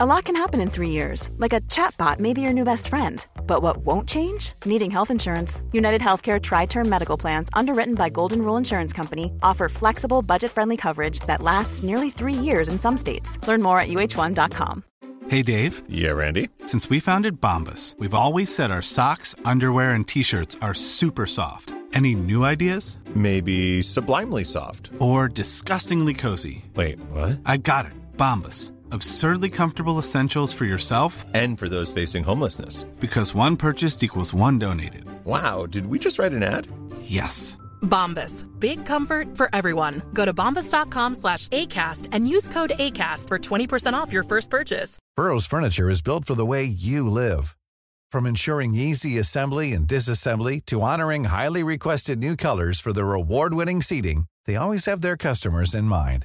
A lot can happen in three years, like a chatbot may be your new best friend. But what won't change? Needing health insurance. United Healthcare Tri Term Medical Plans, underwritten by Golden Rule Insurance Company, offer flexible, budget friendly coverage that lasts nearly three years in some states. Learn more at uh1.com. Hey, Dave. Yeah, Randy. Since we founded Bombus, we've always said our socks, underwear, and t shirts are super soft. Any new ideas? Maybe sublimely soft. Or disgustingly cozy. Wait, what? I got it. Bombus. Absurdly comfortable essentials for yourself and for those facing homelessness. Because one purchased equals one donated. Wow, did we just write an ad? Yes. Bombas. Big comfort for everyone. Go to bombas.com slash ACAST and use code ACAST for 20% off your first purchase. Burrow's furniture is built for the way you live. From ensuring easy assembly and disassembly to honoring highly requested new colors for their award winning seating, they always have their customers in mind.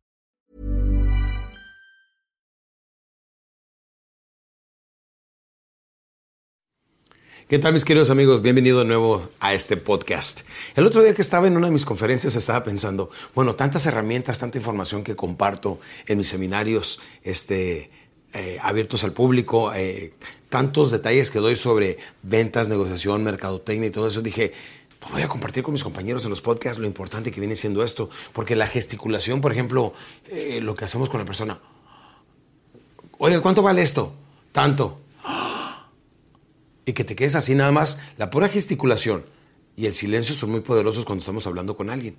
¿Qué tal mis queridos amigos? Bienvenido de nuevo a este podcast. El otro día que estaba en una de mis conferencias estaba pensando, bueno, tantas herramientas, tanta información que comparto en mis seminarios este, eh, abiertos al público, eh, tantos detalles que doy sobre ventas, negociación, mercadotecnia y todo eso, dije, pues voy a compartir con mis compañeros en los podcasts lo importante que viene siendo esto, porque la gesticulación, por ejemplo, eh, lo que hacemos con la persona, oye, ¿cuánto vale esto? Tanto y que te quedes así nada más, la pura gesticulación y el silencio son muy poderosos cuando estamos hablando con alguien.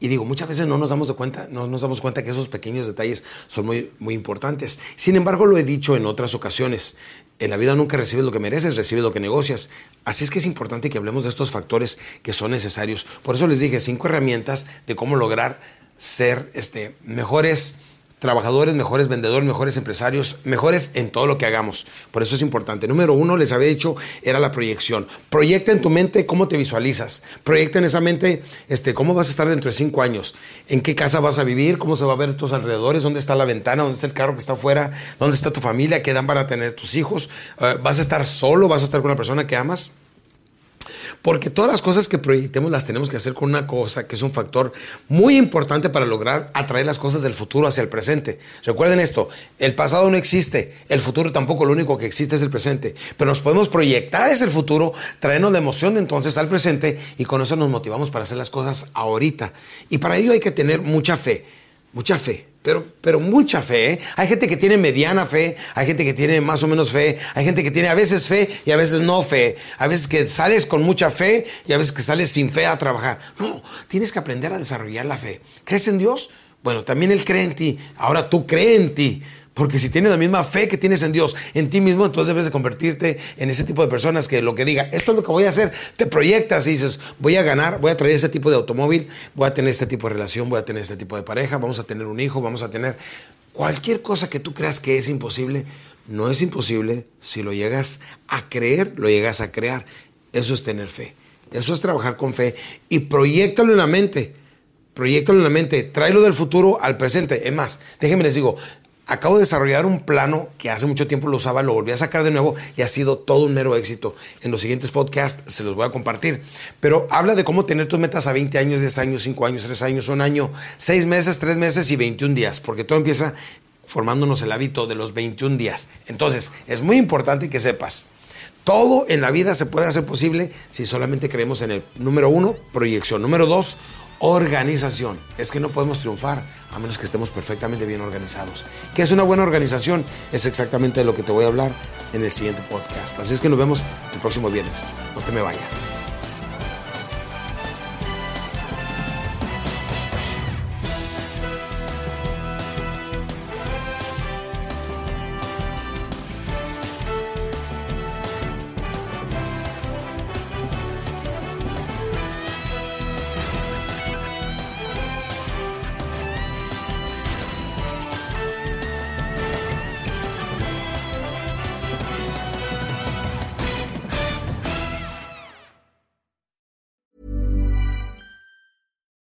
Y digo, muchas veces no nos damos de cuenta, no nos damos cuenta que esos pequeños detalles son muy, muy importantes. Sin embargo, lo he dicho en otras ocasiones. En la vida nunca recibes lo que mereces, recibes lo que negocias. Así es que es importante que hablemos de estos factores que son necesarios. Por eso les dije cinco herramientas de cómo lograr ser este, mejores trabajadores, mejores vendedores, mejores empresarios, mejores en todo lo que hagamos. Por eso es importante. Número uno, les había dicho, era la proyección. Proyecta en tu mente cómo te visualizas. Proyecta en esa mente este, cómo vas a estar dentro de cinco años. En qué casa vas a vivir, cómo se va a ver tus alrededores, dónde está la ventana, dónde está el carro que está afuera, dónde está tu familia, qué dan para tener tus hijos. Eh, ¿Vas a estar solo? ¿Vas a estar con una persona que amas? Porque todas las cosas que proyectemos las tenemos que hacer con una cosa que es un factor muy importante para lograr atraer las cosas del futuro hacia el presente. Recuerden esto, el pasado no existe, el futuro tampoco, lo único que existe es el presente. Pero nos podemos proyectar ese futuro, traernos la emoción de entonces al presente y con eso nos motivamos para hacer las cosas ahorita. Y para ello hay que tener mucha fe, mucha fe pero, pero mucha fe. ¿eh? Hay gente que tiene mediana fe, hay gente que tiene más o menos fe, hay gente que tiene a veces fe y a veces no fe. A veces que sales con mucha fe y a veces que sales sin fe a trabajar. No, tienes que aprender a desarrollar la fe. ¿Crees en Dios? Bueno, también Él cree en ti. Ahora tú crees en ti. Porque si tienes la misma fe que tienes en Dios, en ti mismo, entonces debes de convertirte en ese tipo de personas que lo que diga, esto es lo que voy a hacer, te proyectas y dices, voy a ganar, voy a traer este tipo de automóvil, voy a tener este tipo de relación, voy a tener este tipo de pareja, vamos a tener un hijo, vamos a tener cualquier cosa que tú creas que es imposible, no es imposible si lo llegas a creer, lo llegas a crear. Eso es tener fe. Eso es trabajar con fe y proyectalo en la mente. Proyectalo en la mente, tráelo del futuro al presente. Es más, déjenme les digo, Acabo de desarrollar un plano que hace mucho tiempo lo usaba, lo volví a sacar de nuevo y ha sido todo un mero éxito. En los siguientes podcasts se los voy a compartir. Pero habla de cómo tener tus metas a 20 años, 10 años, 5 años, 3 años, un año, 6 meses, 3 meses y 21 días, porque todo empieza formándonos el hábito de los 21 días. Entonces, es muy importante que sepas. Todo en la vida se puede hacer posible si solamente creemos en el número uno, proyección. Número dos, organización. Es que no podemos triunfar a menos que estemos perfectamente bien organizados. ¿Qué es una buena organización? Es exactamente de lo que te voy a hablar en el siguiente podcast. Así es que nos vemos el próximo viernes. No te me vayas.